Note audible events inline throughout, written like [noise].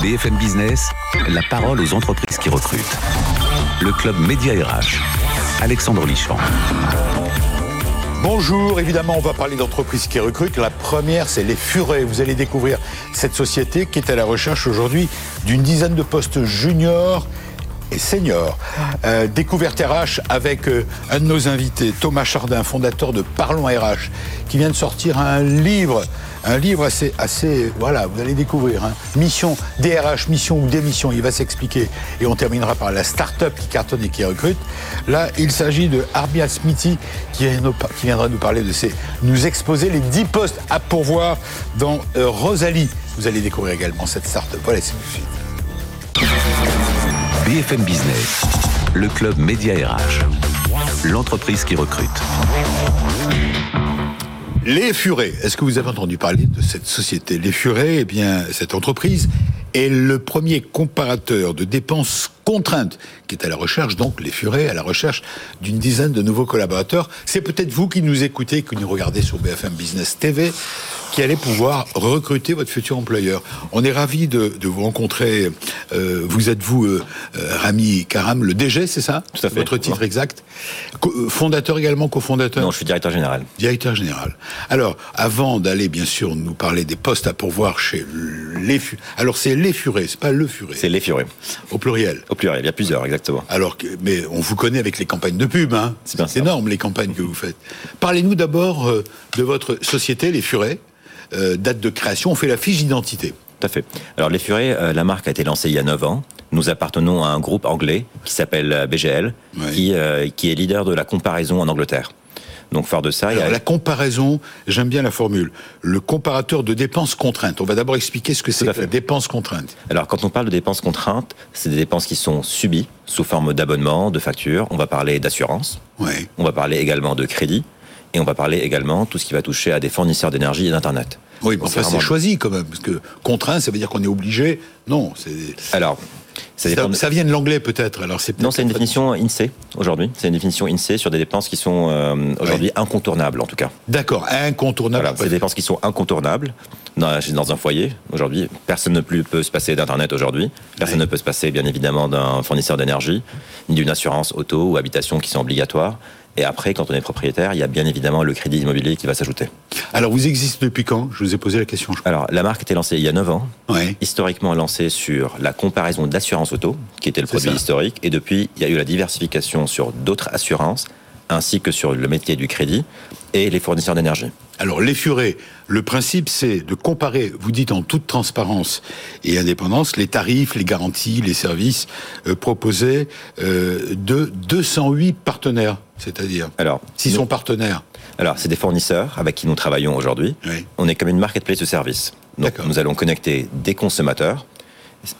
BFM Business, la parole aux entreprises qui recrutent. Le club Média RH. Alexandre Lichamp. Bonjour, évidemment, on va parler d'entreprises qui recrutent. La première, c'est les Furets. Vous allez découvrir cette société qui est à la recherche aujourd'hui d'une dizaine de postes juniors et senior. Euh, découverte RH avec euh, un de nos invités, Thomas Chardin, fondateur de Parlons RH, qui vient de sortir un livre, un livre assez, assez, voilà, vous allez découvrir. Hein. Mission DRH, mission ou démission, il va s'expliquer. Et on terminera par la start-up qui cartonne et qui recrute. Là, il s'agit de Arbia Smithy qui, viendra nous parler de ces, nous exposer les 10 postes à pourvoir dans euh, Rosalie. Vous allez découvrir également cette start-up. Voilà, c'est tout de. BFM Business, le club Média RH, l'entreprise qui recrute. Les Furets, est-ce que vous avez entendu parler de cette société? Les Furets, eh bien, cette entreprise est le premier comparateur de dépenses contraintes qui est à la recherche, donc les Furets, à la recherche d'une dizaine de nouveaux collaborateurs. C'est peut-être vous qui nous écoutez, qui nous regardez sur BFM Business TV qui allez pouvoir recruter votre futur employeur. On est ravi de, vous rencontrer. Euh, vous êtes vous, euh, euh, Rami Karam, le DG, c'est ça? Tout à fait. Votre titre exact. fondateur également, cofondateur? Non, je suis directeur général. Directeur général. Alors, avant d'aller bien sûr nous parler des postes à pourvoir chez les Alors c'est les Furets, c'est pas le Furet. C'est les Furets. Au pluriel. Au pluriel, il y a plusieurs, exactement. Alors, mais on vous connaît avec les campagnes de pub, hein C'est énorme les campagnes que vous faites. Parlez-nous d'abord de votre société, les Furets. Euh, date de création, on fait la fiche d'identité. Tout à fait. Alors les Furets, euh, la marque a été lancée il y a 9 ans. Nous appartenons à un groupe anglais qui s'appelle euh, BGL, qui, qui est leader de la comparaison en Angleterre. Donc, fort de ça, Alors, la comparaison, j'aime bien la formule. Le comparateur de dépenses contraintes. On va d'abord expliquer ce que c'est que la dépense contrainte. Alors, quand on parle de dépenses contraintes, c'est des dépenses qui sont subies sous forme d'abonnement, de facture. On va parler d'assurance. Ouais. On va parler également de crédit. Et on va parler également tout ce qui va toucher à des fournisseurs d'énergie et d'Internet. Oui, mais enfin, c'est choisi quand même, parce que contraint, ça veut dire qu'on est obligé. Non, c'est. Alors. Ça, ça, vient de l'anglais peut-être. Alors c'est non, c'est une définition INSEE aujourd'hui. C'est une définition INSEE sur des dépenses qui sont euh, aujourd'hui incontournables en tout cas. D'accord, incontournables. Voilà, c'est des dépenses qui sont incontournables dans, dans un foyer aujourd'hui. Personne ne plus peut se passer d'internet aujourd'hui. Personne ne peut se passer bien évidemment d'un fournisseur d'énergie ni d'une assurance auto ou habitation qui sont obligatoires. Et après, quand on est propriétaire, il y a bien évidemment le crédit immobilier qui va s'ajouter. Alors, vous existez depuis quand? Je vous ai posé la question. Alors, la marque a été lancée il y a 9 ans. Historiquement lancée sur la comparaison d'assurance auto, qui était le produit historique. Et depuis, il y a eu la diversification sur d'autres assurances, ainsi que sur le métier du crédit et les fournisseurs d'énergie. Alors, les furets, le principe, c'est de comparer, vous dites en toute transparence et indépendance, les tarifs, les garanties, les services euh, proposés euh, de 208 partenaires, c'est-à-dire Alors, s'ils sont partenaires. Alors, c'est des fournisseurs avec qui nous travaillons aujourd'hui. On est comme une marketplace de services. Donc, nous allons connecter des consommateurs.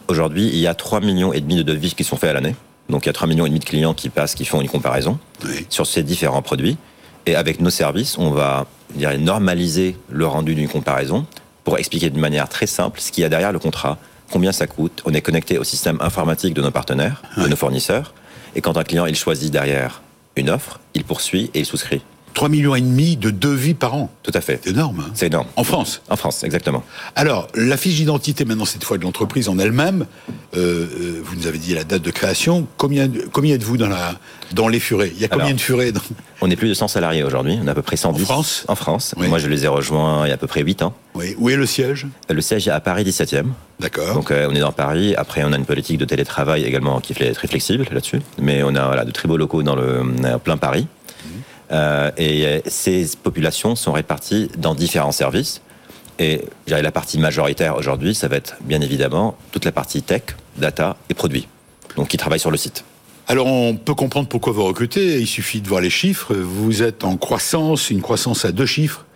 Aujourd'hui, il y a 3 millions et demi de devis qui sont faits à l'année. Donc, il y a 3 millions et demi de clients qui passent, qui font une comparaison sur ces différents produits. Et avec nos services, on va normaliser le rendu d'une comparaison pour expliquer de manière très simple ce qu'il y a derrière le contrat, combien ça coûte. On est connecté au système informatique de nos partenaires, de nos fournisseurs. Et quand un client il choisit derrière une offre, il poursuit et il souscrit. 3 millions et demi de devis par an. Tout à fait. C'est énorme. Hein. c'est énorme. En France. En France, exactement. Alors, la fiche d'identité maintenant cette fois de l'entreprise en elle-même. Euh, euh, vous nous avez dit la date de création. Combien, combien êtes-vous dans la dans les furets? Il y a combien de furets dans... On est plus de 100 salariés aujourd'hui. On a à peu près 110. En France? En France. Moi, je les ai rejoints il y a à peu près 8 ans. Oui. Où est le siège? Le siège est à Paris 17e. D'accord. Donc on est dans Paris. Après, on a une politique de télétravail également qui est très flexible là-dessus. Mais on a voilà, de très beaux locaux dans le plein Paris. Euh, et ces populations sont réparties dans différents services. Et la partie majoritaire aujourd'hui, ça va être bien évidemment toute la partie tech, data et produits, donc qui travaillent sur le site. Alors on peut comprendre pourquoi vous recrutez, il suffit de voir les chiffres. Vous êtes en croissance, une croissance à deux chiffres,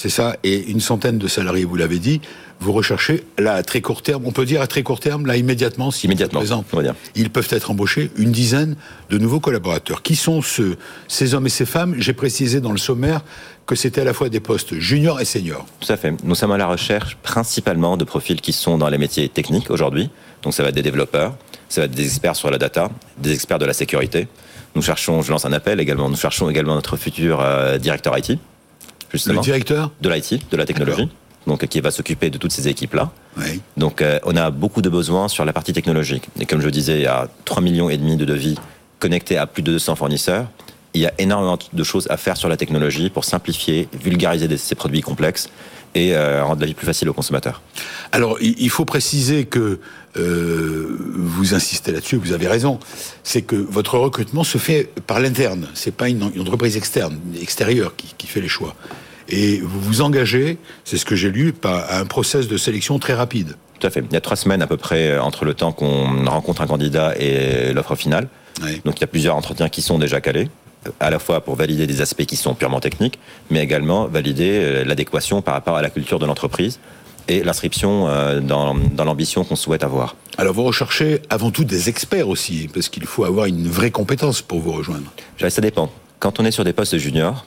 c'est ça, et une centaine de salariés, vous l'avez dit vous recherchez là à très court terme, on peut dire à très court terme, là immédiatement, si immédiatement, on va dire. ils peuvent être embauchés une dizaine de nouveaux collaborateurs. Qui sont ceux, ces hommes et ces femmes? J'ai précisé dans le sommaire que c'était à la fois des postes juniors et seniors. Tout à fait. Nous sommes à la recherche principalement de profils qui sont dans les métiers techniques aujourd'hui. Donc ça va être des développeurs, ça va être des experts sur la data, des experts de la sécurité. Nous cherchons, je lance un appel également, nous cherchons également notre futur euh, directeur IT. Justement, le directeur De l'IT, de la technologie donc qui va s'occuper de toutes ces équipes-là. Donc euh, on a beaucoup de besoins sur la partie technologique. Et comme je le disais, il y a 3 millions et demi de devis connectés à plus de 200 fournisseurs. Il y a énormément de choses à faire sur la technologie pour simplifier, vulgariser ces produits complexes et euh, rendre la vie plus facile aux consommateurs. Alors, il faut préciser que euh, vous insistez là-dessus, vous avez raison, c'est que votre recrutement se fait par l'interne, c'est pas une, entreprise externe, extérieure qui, qui, fait les choix. Et vous vous engagez, c'est ce que j'ai lu, par un process de sélection très rapide. Tout à fait. Il y a trois semaines à peu près euh, entre le temps qu'on rencontre un candidat et l'offre finale. Donc il y a plusieurs entretiens qui sont déjà calés à la fois pour valider des aspects qui sont purement techniques, mais également valider euh, l'adéquation par rapport à la culture de l'entreprise et l'inscription euh, dans, l'ambition qu'on souhaite avoir. Alors vous recherchez avant tout des experts aussi, parce qu'il faut avoir une vraie compétence pour vous rejoindre. Ça dépend. Quand on est sur des postes juniors,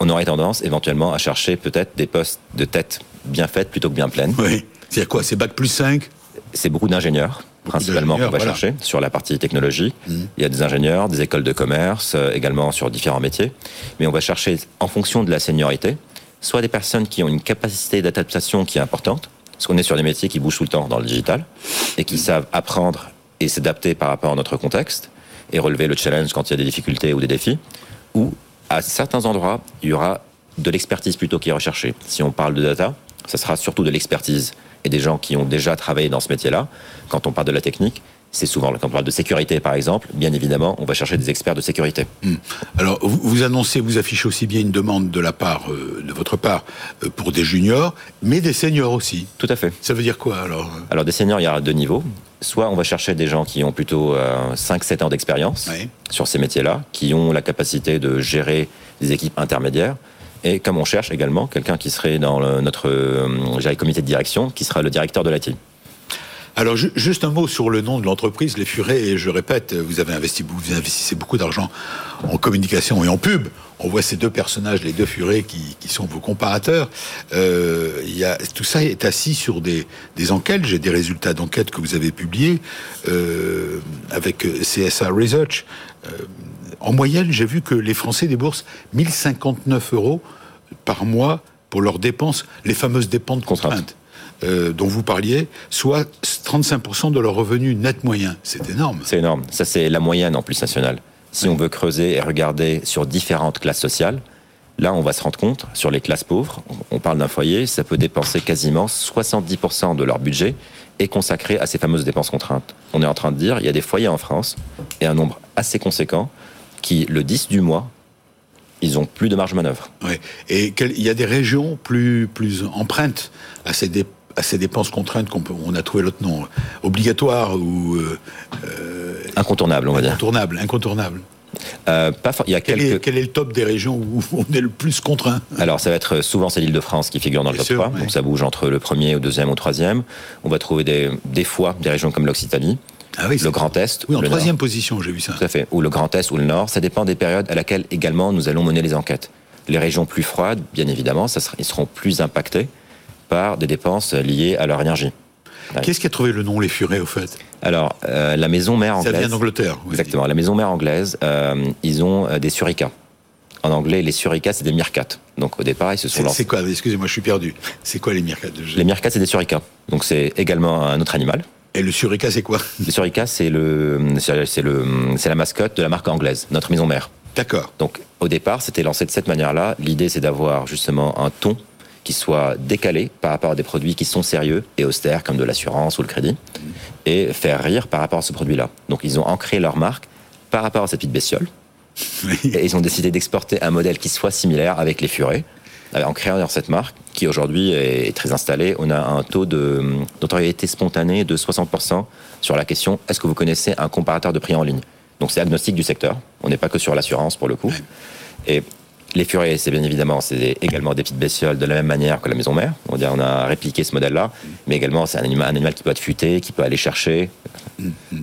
on aurait tendance éventuellement à chercher peut-être des postes de tête bien faites plutôt que bien pleines. Oui. C'est quoi? C'est Bac plus 5 C'est beaucoup d'ingénieurs principalement qu'on va chercher sur la partie technologie. Mmh. Il y a des ingénieurs, des écoles de commerce, euh, également sur différents métiers. Mais on va chercher, en fonction de la seniorité, soit des personnes qui ont une capacité d'adaptation qui est importante, parce qu'on est sur des métiers qui bougent tout le temps dans le digital, et qui mmh. savent apprendre et s'adapter par rapport à notre contexte, et relever le challenge quand il y a des difficultés ou des défis, ou à certains endroits, il y aura de l'expertise plutôt qui est recherchée. Si on parle de data, ça sera surtout de l'expertise et des gens qui ont déjà travaillé dans ce métier-là. Quand on parle de la technique, c'est souvent, quand on parle de sécurité par exemple, bien évidemment, on va chercher des experts de sécurité. Hmm. Alors, vous, annoncez, vous affichez aussi bien une demande de la part, euh, de votre part, euh, pour des juniors, mais des seniors aussi. Tout à fait. Ça veut dire quoi alors? Alors, des seniors, il y a deux niveaux. Soit on va chercher des gens qui ont plutôt 5-7 euh, ans d'expérience sur ces métiers-là, qui ont la capacité de gérer des équipes intermédiaires et comme on cherche également quelqu'un qui serait dans notre euh, comité de direction, qui sera le directeur de l'IT. Alors juste un mot sur le nom de l'entreprise, les Furets. Et je répète, vous avez investi, vous investissez beaucoup d'argent en communication et en pub. On voit ces deux personnages, les deux Furets, qui, sont vos comparateurs. Euh, y a, tout ça est assis sur des, enquêtes. J'ai des résultats d'enquête que vous avez publiés euh, avec CSA Research. En moyenne, j'ai vu que les Français déboursent 1059 euros par mois pour leurs dépenses, les fameuses dépenses de contrainte. Euh, dont vous parliez, soit 35% de leur revenu net moyen. C'est énorme. C'est énorme. Ça, c'est la moyenne en plus nationale. Si on veut creuser et regarder sur différentes classes sociales, là, on va se rendre compte, sur les classes pauvres, on parle d'un foyer, ça peut dépenser quasiment 70% de leur budget est consacré à ces fameuses dépenses contraintes. On est en train de dire, il y a des foyers en France, et un nombre assez conséquent, qui, le 10 du mois, ils ont plus de marge de manœuvre. Ouais. Et il y a des régions plus, plus empreintes à ces, à ces dépenses contraintes qu'on on a trouvé l'autre nom, obligatoire ou... Euh, euh, incontournable, on va dire. Incontournable, incontournable. Euh, pas il y a quel, est, quel, est, le top des régions où [laughs] on est le plus contraint? Alors, ça va être souvent c'est l'Île-de-France qui figure dans le top 3. Donc, ça bouge entre le premier, au deuxième, au troisième. On va trouver des, des fois des régions comme l'Occitanie, ah le Grand Est. Oui, en troisième position, j'ai vu ça. Tout à fait. Ou le Grand Est ou le Nord. Ça dépend des périodes à laquelle également nous allons mener les enquêtes. Les régions plus froides, bien évidemment, ça ils seront plus impactés par des dépenses liées à leur énergie. Qu'est-ce qui a trouvé le nom Les Furets, au fait? Alors, euh, la maison mère anglaise. Ça vient d'Angleterre. Exactement. La maison mère anglaise, euh, ils ont euh, des suricats. En anglais, les suricats, c'est des meerkats. Donc, au départ, ils se sont lancés. C'est quoi? Excusez-moi, je suis perdu. C'est quoi les meerkats Les meerkats, c'est des suricats. Donc, c'est également un autre animal. Et le Surica, c'est quoi Le Surica, c'est le, c'est le, c'est la mascotte de la marque anglaise, notre maison mère. D'accord. Donc, au départ, c'était lancé de cette manière-là. L'idée, c'est d'avoir justement un ton qui soit décalé par rapport à des produits qui sont sérieux et austères, comme de l'assurance ou le crédit, et faire rire par rapport à ce produit-là. Donc, ils ont ancré leur marque par rapport à cette petite bestiole. Et ils ont décidé d'exporter un modèle qui soit similaire avec les furets en créant cette marque, qui aujourd'hui est très installée, on a un taux de notoriété spontanée de 60% sur la question est-ce que vous connaissez un comparateur de prix en ligne? Donc c'est agnostique du secteur, on n'est pas que sur l'assurance pour le coup. Et les furets, c'est bien évidemment, c'est également des petites bestioles de la même manière que la maison mère. On, on a répliqué ce modèle-là, mais également c'est un animal, qui peut être futé, qui peut aller chercher. Mm-hmm.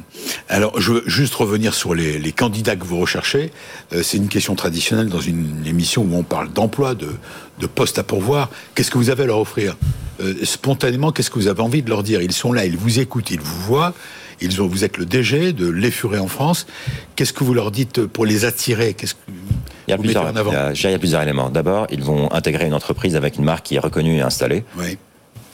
Alors, je veux juste revenir sur les, candidats que vous recherchez. Euh, c'est une question traditionnelle dans une émission où on parle d'emploi, de, postes à pourvoir. Qu'est-ce que vous avez à leur offrir? Euh, Spontanément, qu'est-ce que vous avez envie de leur dire? Ils sont là, ils vous écoutent, ils vous voient. Ils vous êtes le DG de l'Effuré en France. Qu'est-ce que vous leur dites pour les attirer? Il y, a plusieurs, il, y a, plusieurs éléments. D'abord, ils vont intégrer une entreprise avec une marque qui est reconnue et installée.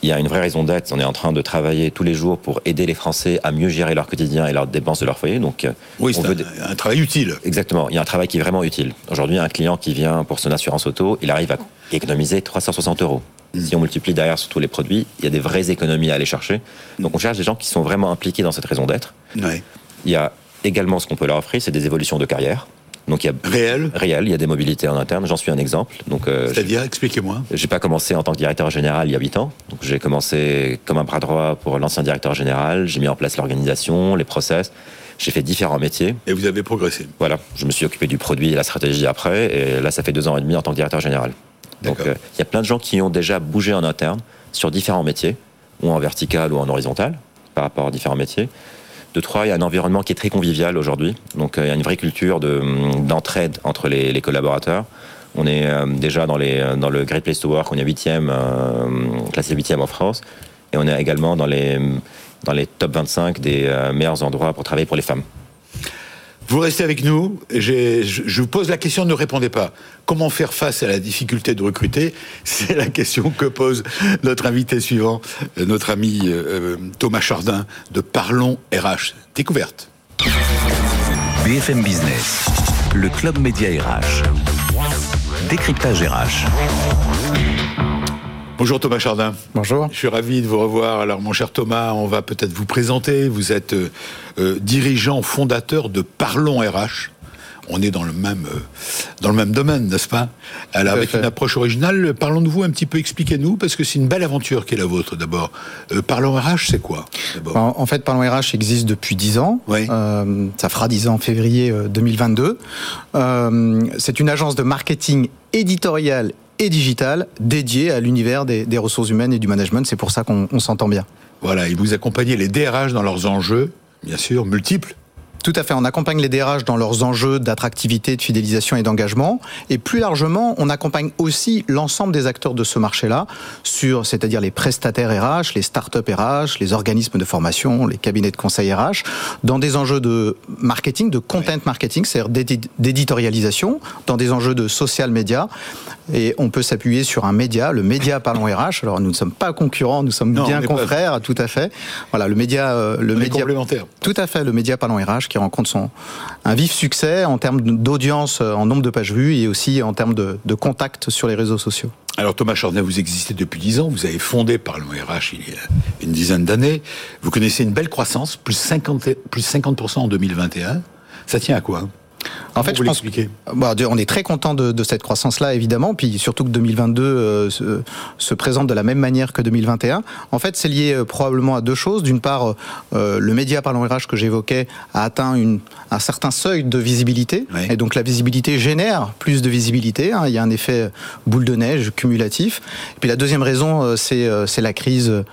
il y a une vraie raison d'être. On est en train de travailler tous les jours pour aider les Français à mieux gérer leur quotidien et leurs dépenses de leur foyer. Donc, euh, oui, c'est un, travail utile. Exactement. Il y a un travail qui est vraiment utile. Aujourd'hui, un client qui vient pour son assurance auto, il arrive à économiser 360 euros. Mm. Si on multiplie derrière sur tous les produits, il y a des vraies économies à aller chercher. Donc, on cherche des gens qui sont vraiment impliqués dans cette raison d'être. Il y a également ce qu'on peut leur offrir, c'est des évolutions de carrière. Donc il y a réel, réel, il y a des mobilités en interne. J'en suis un exemple. Donc euh, c'est-à-dire, expliquez-moi. J'ai pas commencé en tant que directeur général il y a 8 ans. Donc j'ai commencé comme un bras droit pour l'ancien directeur général. J'ai mis en place l'organisation, les process. J'ai fait différents métiers. Et vous avez progressé. Voilà. Je me suis occupé du produit et la stratégie après. Et là, ça fait deux ans et demi en tant que directeur général. Donc euh, il y a plein de gens qui ont déjà bougé en interne sur différents métiers, ou en vertical ou en horizontal, par rapport à différents métiers. De trois, il y a un environnement qui est très convivial aujourd'hui. Donc euh, il y a une vraie culture d'entraide entre les, collaborateurs. On est euh, déjà dans, les, dans le Great Place to Work, on est 8e, euh, classé 8e en France. Et on est également dans les, dans les top 25 des meilleurs endroits pour travailler pour les femmes. Vous restez avec nous. Je vous pose la question, ne répondez pas. Comment faire face à la difficulté de recruter? [laughs] C'est la question que pose notre invité suivant, euh, notre ami euh, Thomas Chardin de Parlons RH. Découverte. BFM Business, le club média RH. Décryptage RH. Bonjour Thomas Chardin. Bonjour. Je suis ravi de vous revoir. Alors mon cher Thomas, on va peut-être vous présenter. Vous êtes euh, euh, dirigeant fondateur de Parlons RH. On est dans le même euh, dans le même domaine, n'est-ce pas? Alors avec une approche originale, parlons de vous un petit peu, expliquez-nous parce que c'est une belle aventure qui est la vôtre d'abord. Parlons RH, c'est quoi en, fait, Parlons RH existe depuis 10 ans. Oui. ça fera 10 ans en février 2022. c'est une agence de marketing éditorial et digital dédié à l'univers des, ressources humaines et du management. C'est pour ça qu'on s'entend bien. Voilà, et vous accompagnez les DRH dans leurs enjeux, bien sûr, multiples, tout à fait. On accompagne les DRH dans leurs enjeux d'attractivité, de fidélisation et d'engagement. Et plus largement, on accompagne aussi l'ensemble des acteurs de ce marché-là, sur, c'est-à-dire les prestataires RH, les startups RH, les organismes de formation, les cabinets de conseil RH, dans des enjeux de marketing, de content marketing, c'est-à-dire d'éditorialisation, dans des enjeux de social media. Et on peut s'appuyer sur un média, le média Parlons RH. Alors nous ne sommes pas concurrents, nous sommes bien confrères, tout à fait. Voilà, le média, euh, le média complémentaire. Tout à fait, le média Parlons RH qui rencontre un vif succès en termes d'audience, euh, en nombre de pages vues et aussi en termes de, contacts sur les réseaux sociaux. Alors Thomas Chardin, vous existez depuis 10 ans, vous avez fondé par le RH il y a une dizaine d'années, vous connaissez une belle croissance, plus 50%, plus 50 en 2021. Ça tient à quoi? En fait, je pense, bah, on est très content de, cette croissance-là, évidemment, puis surtout que 2022 euh, se, présente de la même manière que 2021. En fait, c'est lié euh, probablement à deux choses. D'une part, euh, le média parlant RH que j'évoquais a atteint une, un certain seuil de visibilité, et donc la visibilité génère plus de visibilité. Hein. Il y a un effet boule de neige cumulatif. Et puis la deuxième raison, c'est la crise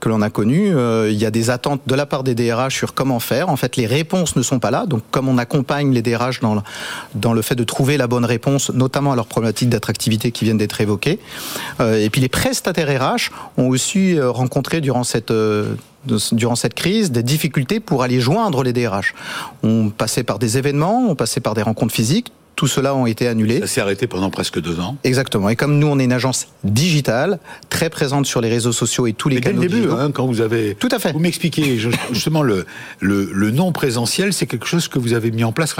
que l'on a connue. Il y a des attentes de la part des DRH sur comment faire. En fait, les réponses ne sont pas là. Donc, comme on accompagne les DRH dans, dans le fait de trouver la bonne réponse, notamment à leurs problématiques d'attractivité qui viennent d'être évoquées. Euh, et puis les prestataires RH ont aussi euh, rencontré durant cette euh, durant cette crise des difficultés pour aller joindre les DRH. On passait par des événements, on passait par des rencontres physiques, tout cela ont été annulés. Ça s'est arrêté pendant presque deux ans. Exactement. Et comme nous, on est une agence digitale, très présente sur les réseaux sociaux et tous les canaux. Dès le début, hein, quand vous avez. Tout à fait. Vous m'expliquez justement le, le, le non présentiel, c'est quelque chose que vous avez mis en place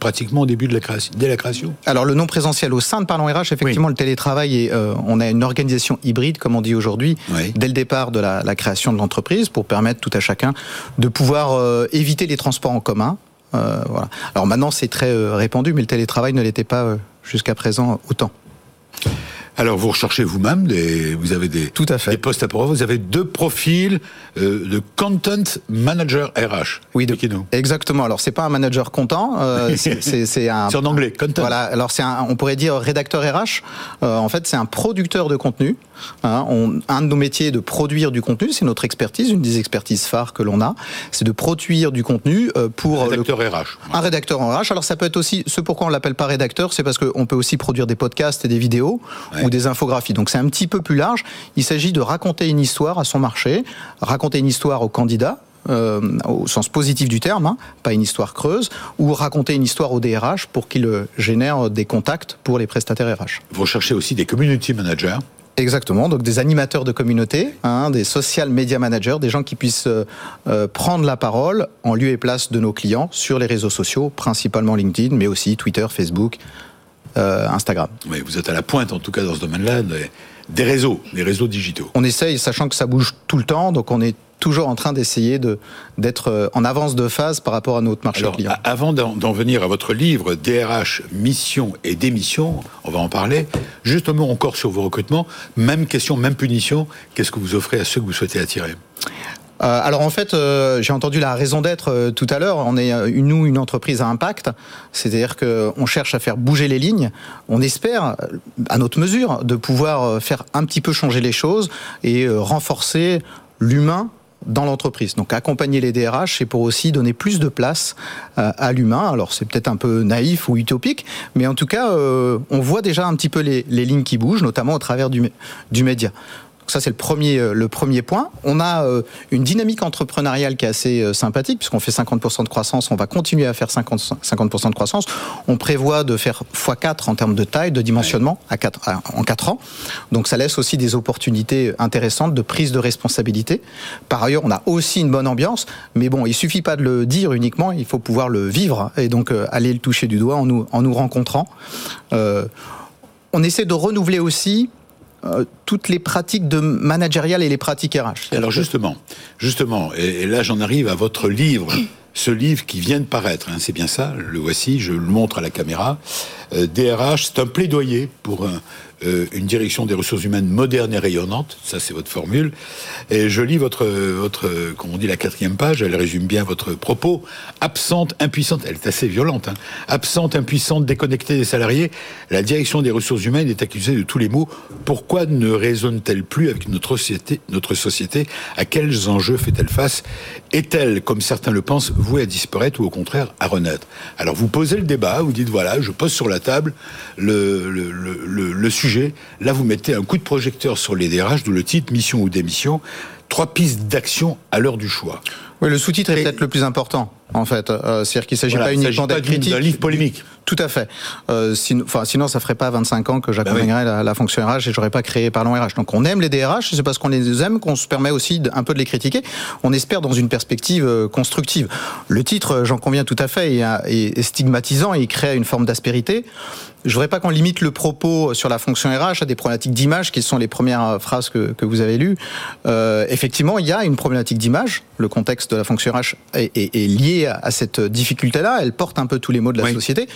pratiquement au début de la création, dès la création. Alors le non présentiel au sein de Parlons RH, effectivement, le télétravail et euh, on a une organisation hybride, comme on dit aujourd'hui, dès le départ de la, création de l'entreprise, pour permettre tout à chacun de pouvoir euh, éviter les transports en commun, euh, voilà. Alors maintenant, c'est très répandu, mais le télétravail ne l'était pas jusqu'à présent autant. Alors vous recherchez vous-même, des, vous avez des, Tout à fait. des postes à pourvoir, vous avez deux profils euh, de content manager RH. Oui, de, exactement. Alors c'est pas un manager content, euh, [laughs] c'est un. C'est en anglais, content. Voilà. Alors c'est un, on pourrait dire rédacteur RH. Euh, en fait, c'est un producteur de contenu. Hein. on, un de nos métiers est de produire du contenu, c'est notre expertise, une des expertises phares que l'on a, c'est de produire du contenu pour. Un rédacteur RH. Un rédacteur en RH. Alors ça peut être aussi, ce pourquoi on l'appelle pas rédacteur, c'est parce qu'on peut aussi produire des podcasts et des vidéos des infographies. Donc c'est un petit peu plus large. Il s'agit de raconter une histoire à son marché, raconter une histoire au candidat, euh, au sens positif du terme, hein, pas une histoire creuse, ou raconter une histoire au DRH pour qu'il génère des contacts pour les prestataires RH. Vous recherchez aussi des community managers Exactement, donc des animateurs de communauté, hein, des social media managers, des gens qui puissent euh, prendre la parole en lieu et place de nos clients sur les réseaux sociaux, principalement LinkedIn, mais aussi Twitter, Facebook, euh, Instagram. Oui, vous êtes à la pointe en tout cas dans ce domaine-là des réseaux, des réseaux digitaux. On essaye, sachant que ça bouge tout le temps, donc on est toujours en train d'essayer d'être euh, en avance de phase par rapport à notre marché Alors, client. Avant d'en venir à votre livre DRH mission et démission, on va en parler. Justement encore sur vos recrutements, même question, même punition. Qu'est-ce que vous offrez à ceux que vous souhaitez attirer? Euh, alors en fait, euh, j'ai entendu la raison d'être tout à l'heure. On est nous une entreprise à impact, c'est-à-dire qu'on cherche à faire bouger les lignes. On espère, à notre mesure, de pouvoir faire un petit peu changer les choses et renforcer l'humain dans l'entreprise. Donc accompagner les DRH, c'est pour aussi donner plus de place euh, à l'humain. Alors c'est peut-être un peu naïf ou utopique, mais en tout cas, euh, on voit déjà un petit peu les, les lignes qui bougent, notamment au travers du, du média ça, c'est le premier, euh, le premier point. On a euh, une dynamique entrepreneuriale qui est assez euh, sympathique, puisqu'on fait 50% de croissance, on va continuer à faire 50%, 50 de croissance. On prévoit de faire x4 en termes de taille, de dimensionnement à 4, en 4 ans. Donc ça laisse aussi des opportunités intéressantes de prise de responsabilité. Par ailleurs, on a aussi une bonne ambiance, mais bon, il suffit pas de le dire uniquement, il faut pouvoir le vivre et donc aller le toucher du doigt en nous, en nous rencontrant. Euh, on essaie de renouveler aussi euh, toutes les pratiques de managériales et les pratiques RH. Alors justement, justement, et, là j'en arrive à votre livre, ce livre qui vient de paraître, hein, c'est bien ça, le voici, je le montre à la caméra. DRH, euh, c'est un plaidoyer pour euh, une direction des ressources humaines moderne et rayonnante. Ça, c'est votre formule. Et je lis votre, votre, comme on dit, la quatrième page. Elle résume bien votre propos. Absente, impuissante. Elle est assez violente. Hein. Absente, impuissante, déconnectée des salariés. La direction des ressources humaines est accusée de tous les maux. Pourquoi ne raisonne-t-elle plus avec notre société, notre société? À quels enjeux fait-elle face? Est-elle, comme certains le pensent, vouée à disparaître ou au contraire à renaître? Alors vous posez le débat. Vous dites voilà, je pose sur la table le, le, le, le sujet Là, vous mettez un coup de projecteur sur les DRH, d'où le titre Mission ou démission. Trois pistes d'action à l'heure du choix. Oui, le sous-titre est peut-être le plus important, en fait. Euh, c'est-à-dire qu'il ne s'agit pas uniquement d'un livre polémique. Tout à fait. Euh, sinon, enfin, sinon, ça ferait pas 25 ans que j'accompagnerais bah la, fonction RH et j'aurais pas créé Parlons RH. Donc, on aime les DRH, c'est parce qu'on les aime qu'on se permet aussi un peu de les critiquer. On espère dans une perspective euh, constructive. Le titre, euh, j'en conviens tout à fait, est, stigmatisant et il crée une forme d'aspérité. Je voudrais pas qu'on limite le propos sur la fonction RH à des problématiques d'image, qui sont les premières phrases que, que vous avez lues. Euh, effectivement, il y a une problématique d'image. Le contexte de la fonction RH est, est, est lié à cette difficulté-là. Elle porte un peu tous les mots de la société.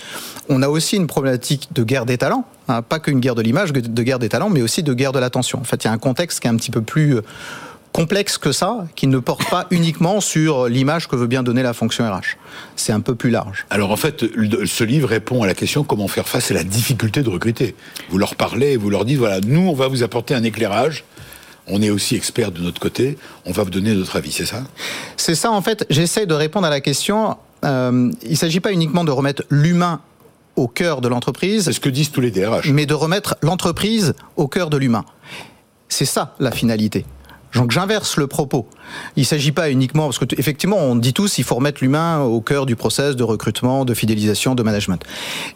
On a aussi une problématique de guerre des talents. Hein, pas qu'une guerre de l'image, de guerre des talents, mais aussi de guerre de l'attention. En fait, il y a un contexte qui est un petit peu plus euh, complexe que ça, qui ne porte pas [laughs] uniquement sur l'image que veut bien donner la fonction RH. C'est un peu plus large. Alors en fait, ce livre répond à la question comment faire face à la difficulté de recruter. Vous leur parlez, vous leur dites, voilà, nous, on va vous apporter un éclairage. On est aussi expert de notre côté, on va vous donner notre avis, c'est ça? C'est ça, en fait, j'essaie de répondre à la question. Euh, il ne s'agit pas uniquement de remettre l'humain au cœur de l'entreprise. C'est ce que disent tous les DRH. Mais de remettre l'entreprise au cœur de l'humain. C'est ça la finalité. Donc j'inverse le propos. Il ne s'agit pas uniquement, parce que effectivement on dit tous il faut remettre l'humain au cœur du process de recrutement, de fidélisation, de management.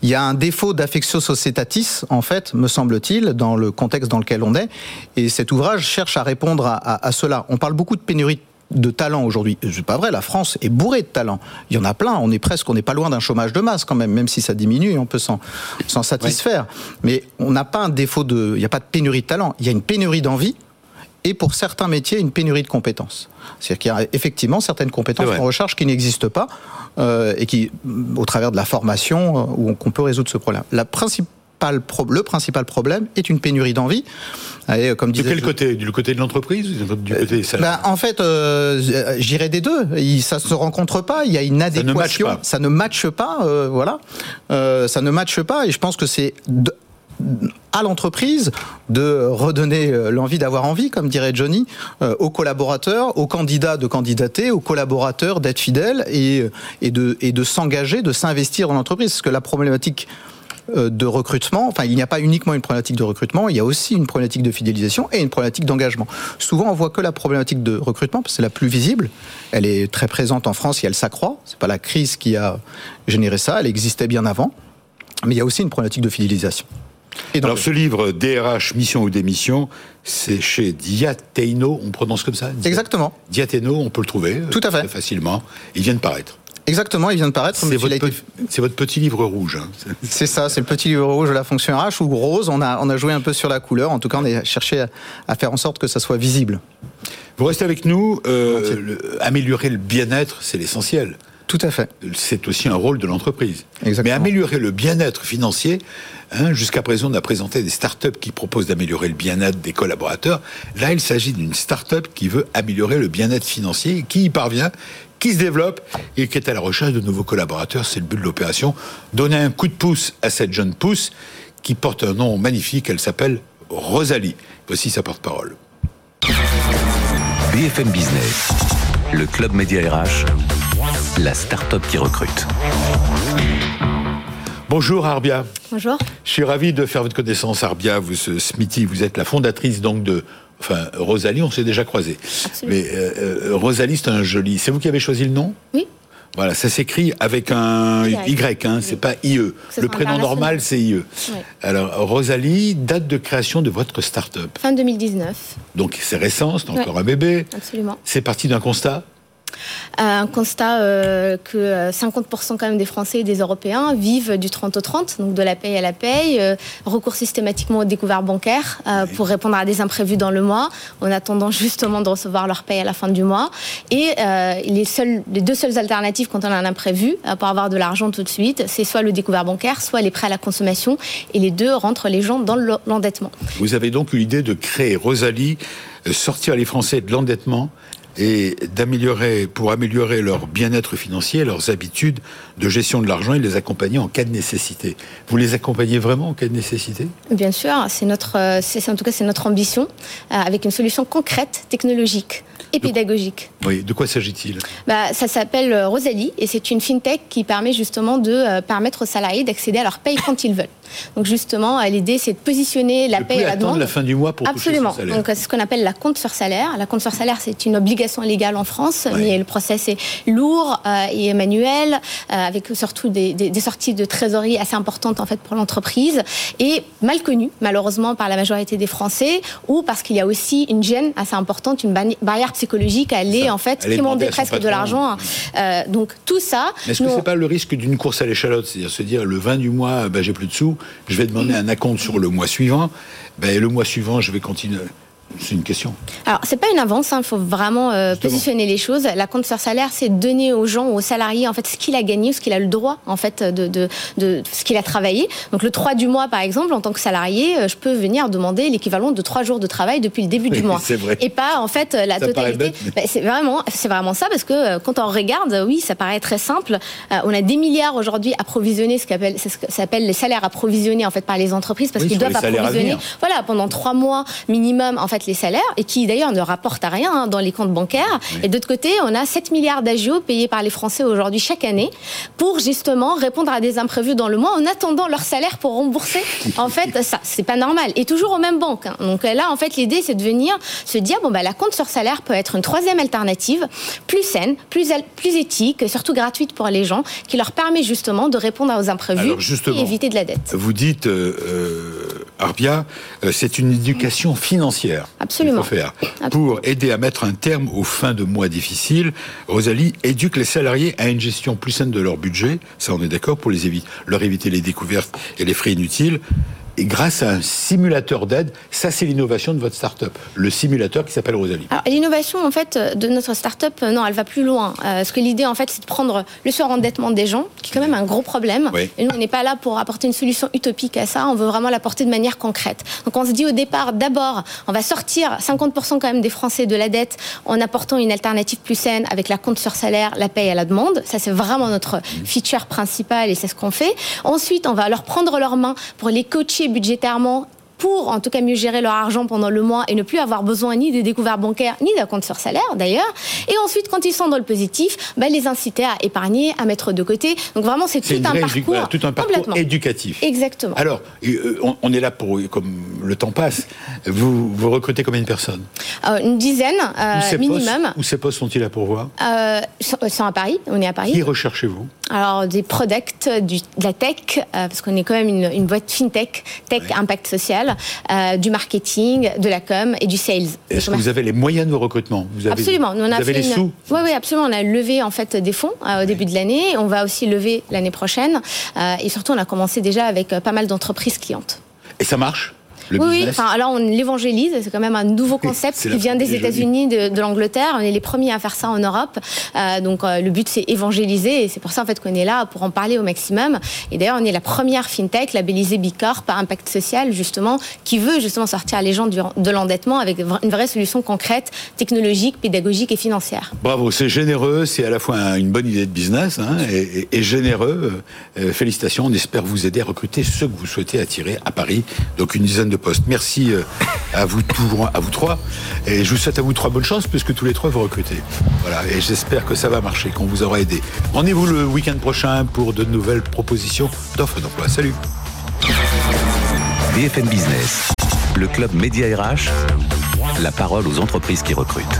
Il y a un défaut d'affectio societatis, en fait, me semble-t-il, dans le contexte dans lequel on est, et cet ouvrage cherche à répondre à, à cela. On parle beaucoup de pénurie de talent aujourd'hui. C'est pas vrai, la France est bourrée de talent. Il y en a plein, on est presque, on n'est pas loin d'un chômage de masse quand même, même si ça diminue on peut s'en satisfaire. Mais on n'a pas un défaut de, il n'y a pas de pénurie de talent, il y a une pénurie d'envie et pour certains métiers une pénurie de compétences. C'est-à-dire qu'il y a effectivement certaines compétences en recherche qui n'existent pas euh, et qui, au travers de la formation, euh, où on, peut résoudre ce problème. La le principal problème est une pénurie d'envie. Comme de quel côté? Du côté de l'entreprise Du côté ben, En fait, euh, j'irai des deux. Ça se rencontre pas. Il y a une adéquation. Ça ne matche pas. Euh, voilà. Euh, ça ne matche pas. Et je pense que c'est à l'entreprise de redonner euh, l'envie d'avoir envie, comme dirait Johnny, euh, aux collaborateurs, aux candidats de candidater, aux collaborateurs d'être fidèles et, et de, s'engager, de s'investir dans l'entreprise. Parce que la problématique euh, de recrutement, enfin il n'y a pas uniquement une problématique de recrutement, il y a aussi une problématique de fidélisation et une problématique d'engagement. Souvent on voit que la problématique de recrutement, parce que c'est la plus visible, elle est très présente en France et elle s'accroît, c'est pas la crise qui a généré ça, elle existait bien avant, mais il y a aussi une problématique de fidélisation. Alors ce livre, DRH, Mission ou Démission, c'est chez Diateino, on prononce comme ça Exactement. Diateino, on peut le trouver Tout à fait. très facilement. Il vient de paraître. Exactement, il vient de paraître. C'est votre, petit livre rouge. Hein. [laughs] C'est ça, c'est le petit livre rouge de la fonction RH ou rose. On a, on a joué un peu sur la couleur. En tout cas, on a cherché à, faire en sorte que ça soit visible. Vous restez avec nous. Euh, améliorer le bien-être, c'est l'essentiel. Tout à fait. C'est aussi un rôle de l'entreprise. Mais améliorer le bien-être financier, hein, jusqu'à présent on a présenté des startups qui proposent d'améliorer le bien-être des collaborateurs. Là il s'agit d'une startup qui veut améliorer le bien-être financier, qui y parvient, qui se développe et qui est à la recherche de nouveaux collaborateurs. C'est le but de l'opération. Donner un coup de pouce à cette jeune pousse qui porte un nom magnifique. Elle s'appelle Rosalie. Voici sa porte-parole. BFM Business, le club média RH, la start-up qui recrute. Bonjour Arbia. Bonjour. Je suis ravi de faire votre connaissance Arbia. Vous, Smithy, vous êtes la fondatrice donc de Enfin, Rosalie, on s'est déjà croisé. Mais euh, euh, Rosalie, c'est un joli. C'est vous qui avez choisi le nom? Oui. Voilà, ça s'écrit avec un Y, hein, c'est pas IE. le prénom normal, c'est IE. Alors, Rosalie, date de création de votre start-up? Fin 2019. Donc, c'est récent, c'est encore un bébé. Absolument. C'est parti d'un constat? euh, un constat euh, que 50% euh, quand même des Français et des Européens vivent du 30 au 30, donc de la paye à la paye, recours systématiquement aux découvertes bancaires pour répondre à des imprévus dans le mois, en attendant justement de recevoir leur paye à la fin du mois. Et les, seuls, les deux seules alternatives quand on a un imprévu pour avoir de l'argent tout de suite, c'est soit le découvert bancaire, soit les prêts à la consommation. Et les deux rentrent les gens dans l'endettement. Vous avez donc eu l'idée de créer Rosalie, sortir les Français de l'endettement et d'améliorer, pour améliorer leur bien-être financier, leurs habitudes de gestion de l'argent et les accompagner en cas de nécessité. Vous les accompagnez vraiment en cas de nécessité? Bien sûr, c'est notre, euh, ambition, euh, avec une solution concrète, technologique et pédagogique. Oui, de quoi s'agit-il? Bah, Ça s'appelle euh, Rosalie et c'est une fintech qui permet justement de permettre aux salariés d'accéder à leur paye quand ils veulent. Donc justement, l'idée c'est de positionner la paye à la demande. la fin du mois pour Absolument. Toucher son salaire. Donc c'est ce qu'on appelle la compte sur salaire. La compte sur salaire, c'est une obligation légale en France, mais le process est lourd euh, et manuel, euh, avec surtout des, des, sorties de trésorerie assez importantes en fait pour l'entreprise et mal connu malheureusement par la majorité des Français ou parce qu'il y a aussi une gêne assez importante, une barrière psychologique à aller en fait demander presque de l'argent. Euh, donc tout ça. Est-ce que c'est pas le risque d'une course à l'échalote, c'est-à-dire se dire le 20 du mois, ben, j'ai plus de sous, je vais demander un acompte sur le mois suivant, ben, le mois suivant, je vais continuer. C'est une question. Alors, c'est pas une avance, il hein, faut vraiment euh, positionner les choses. La compte sur salaire, c'est donner aux gens, aux salariés, en fait, ce qu'il a gagné, ce qu'il a le droit, en fait, de, de, de ce qu'il a travaillé. Donc, le 3 du mois, par exemple, en tant que salarié, euh, je peux venir demander l'équivalent de 3 jours de travail depuis le début du mois. Vrai. Et pas, en fait, la totalité. Bah, c'est vraiment, c'est vraiment ça, parce que euh, quand on regarde, oui, ça paraît très simple. on a des milliards aujourd'hui approvisionnés, ce qu'on s'appelle les salaires approvisionnés, en fait, par les entreprises, parce qu'ils doivent approvisionner, voilà, pendant 3 mois minimum, en fait, les salaires et qui d'ailleurs ne rapportent à rien hein, dans les comptes bancaires. Et d'autre côté, on a 7 milliards d'agios payés par les Français aujourd'hui chaque année pour justement répondre à des imprévus dans le mois en attendant leur salaire pour rembourser. [laughs] En fait, ça, c'est pas normal. Et toujours aux mêmes banques. Hein. Donc là, en fait, l'idée, c'est de venir se dire, bon, bah, la compte sur salaire peut être une troisième alternative, plus saine, plus, plus éthique, surtout gratuite pour les gens, qui leur permet justement de répondre aux imprévus et éviter de la dette. Vous dites, euh, euh Arbia, euh, c'est une éducation financière. Absolument. Faut faire. Pour aider à mettre un terme aux fins de mois difficiles, Rosalie éduque les salariés à une gestion plus saine de leur budget. Ça, on est d'accord pour les éviter, leur éviter les découvertes et les frais inutiles et grâce à un simulateur d'aide. Ça, c'est l'innovation de votre start-up, le simulateur qui s'appelle Rosalie. L'innovation, en fait, de notre start-up, euh, non, elle va plus loin. Euh, parce que l'idée, en fait, c'est de prendre le surendettement des gens, qui est quand même un gros problème. Et nous, on n'est pas là pour apporter une solution utopique à ça. On veut vraiment l'apporter de manière concrète. Donc, on se dit au départ, d'abord, on va sortir 50% quand même des Français de la dette en apportant une alternative plus saine avec la compte sur salaire, la paye à la demande. Ça, c'est vraiment notre feature principale et c'est ce qu'on fait. Ensuite, on va leur prendre leurs mains pour les coacher budgétairement pour en tout cas mieux gérer leur argent pendant le mois et ne plus avoir besoin ni des découvertes bancaires ni d'un compte sur salaire d'ailleurs. Et ensuite, quand ils sont dans le positif, bah, les inciter à épargner, à mettre de côté. Donc vraiment, c'est tout, un parcours, tout un parcours éducatif. Exactement. Alors, euh, on, est là pour, comme le temps passe, vous, vous recrutez combien de personnes? Euh, Une dizaine euh, minimum. où ces postes sont-ils à pourvoir? Sont à Paris. On est à Paris. Qui recherchez-vous? Alors, des products, du, de la tech, parce qu'on est quand même une, boîte fintech, tech impact social, du marketing, de la com et du sales. Est-ce que vous avez les moyens de recrutement vous avez, Absolument. on a vous avez les sous Oui, oui, absolument. On a levé en fait des fonds au début de l'année. On va aussi lever l'année prochaine. et surtout, on a commencé déjà avec pas mal d'entreprises clientes. Et ça marche? Oui, enfin, alors on l'évangélise, c'est quand même un nouveau concept qui vient des États-Unis, de, l'Angleterre. On est les premiers à faire ça en Europe. Euh, donc euh, le but c'est évangéliser et c'est pour ça en fait qu'on est là pour en parler au maximum. Et d'ailleurs on est la première fintech labellisée Bicorp à impact social justement qui veut justement sortir les gens de l'endettement avec une vraie solution concrète, technologique, pédagogique et financière. Bravo, c'est généreux, c'est à la fois une bonne idée de business hein, et, généreux. Euh, félicitations, on espère vous aider à recruter ceux que vous souhaitez attirer à Paris. Donc une dizaine de poste. Merci euh, à vous, à vous trois. Et je vous souhaite à vous trois bonne chance, puisque tous les trois vous recrutez. Voilà, et j'espère que ça va marcher, qu'on vous aura aidé. Rendez-vous le week-end prochain pour de nouvelles propositions d'offres d'emploi. Salut BFM Business, le club Média RH, la parole aux entreprises qui recrutent.